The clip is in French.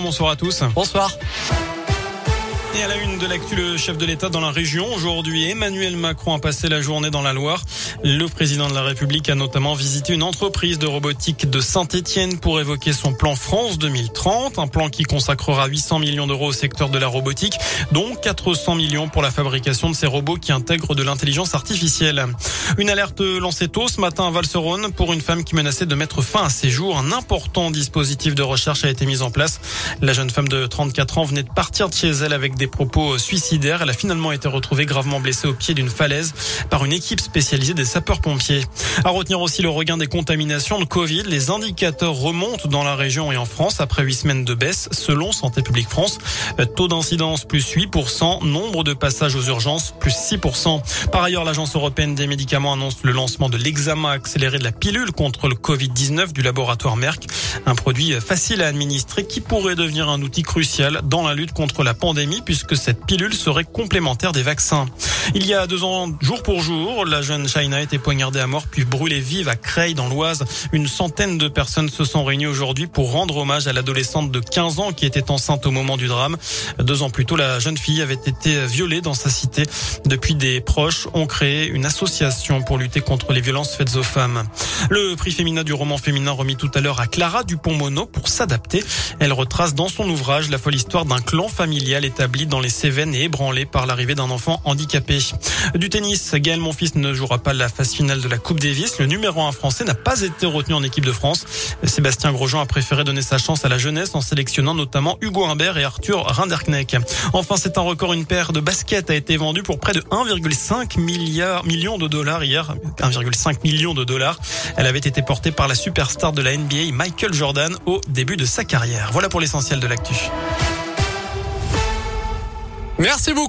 Bonsoir à tous. Bonsoir. Et à la une de l'actu, le chef de l'État dans la région. Aujourd'hui, Emmanuel Macron a passé la journée dans la Loire. Le président de la République a notamment visité une entreprise de robotique de Saint-Etienne pour évoquer son plan France 2030. Un plan qui consacrera 800 millions d'euros au secteur de la robotique, dont 400 millions pour la fabrication de ces robots qui intègrent de l'intelligence artificielle. Une alerte lancée tôt ce matin à Valserone pour une femme qui menaçait de mettre fin à ses jours. Un important dispositif de recherche a été mis en place. La jeune femme de 34 ans venait de partir de chez elle avec des propos suicidaires. Elle a finalement été retrouvée gravement blessée au pied d'une falaise par une équipe spécialisée des sapeurs-pompiers. À retenir aussi le regain des contaminations de Covid. Les indicateurs remontent dans la région et en France après huit semaines de baisse selon Santé publique France. Taux d'incidence plus 8%, nombre de passages aux urgences plus 6%. Par ailleurs, l'Agence européenne des médicaments annonce le lancement de l'examen accéléré de la pilule contre le Covid-19 du laboratoire Merck. Un produit facile à administrer qui pourrait devenir un outil crucial dans la lutte contre la pandémie puisque cette pilule serait complémentaire des vaccins. Il y a deux ans, jour pour jour, la jeune China a été poignardée à mort puis brûlée vive à Creil dans l'Oise. Une centaine de personnes se sont réunies aujourd'hui pour rendre hommage à l'adolescente de 15 ans qui était enceinte au moment du drame. Deux ans plus tôt, la jeune fille avait été violée dans sa cité. Depuis, des proches ont créé une association pour lutter contre les violences faites aux femmes. Le prix féminin du roman féminin remis tout à l'heure à Clara Dupont-Mono pour s'adapter. Elle retrace dans son ouvrage la folle histoire d'un clan familial établi dans les Cévennes et ébranlé par l'arrivée d'un enfant handicapé. Du tennis, Gaël Monfils ne jouera pas la phase finale de la Coupe Davis. Le numéro 1 français n'a pas été retenu en équipe de France. Sébastien Grosjean a préféré donner sa chance à la jeunesse en sélectionnant notamment Hugo Humbert et Arthur Rinderknecht. Enfin, c'est un record. Une paire de baskets a été vendue pour près de 1,5 milliard de dollars hier. 1,5 million de dollars. Elle avait été portée par la superstar de la NBA, Michael Jordan, au début de sa carrière. Voilà pour l'essentiel de l'actu. Merci beaucoup.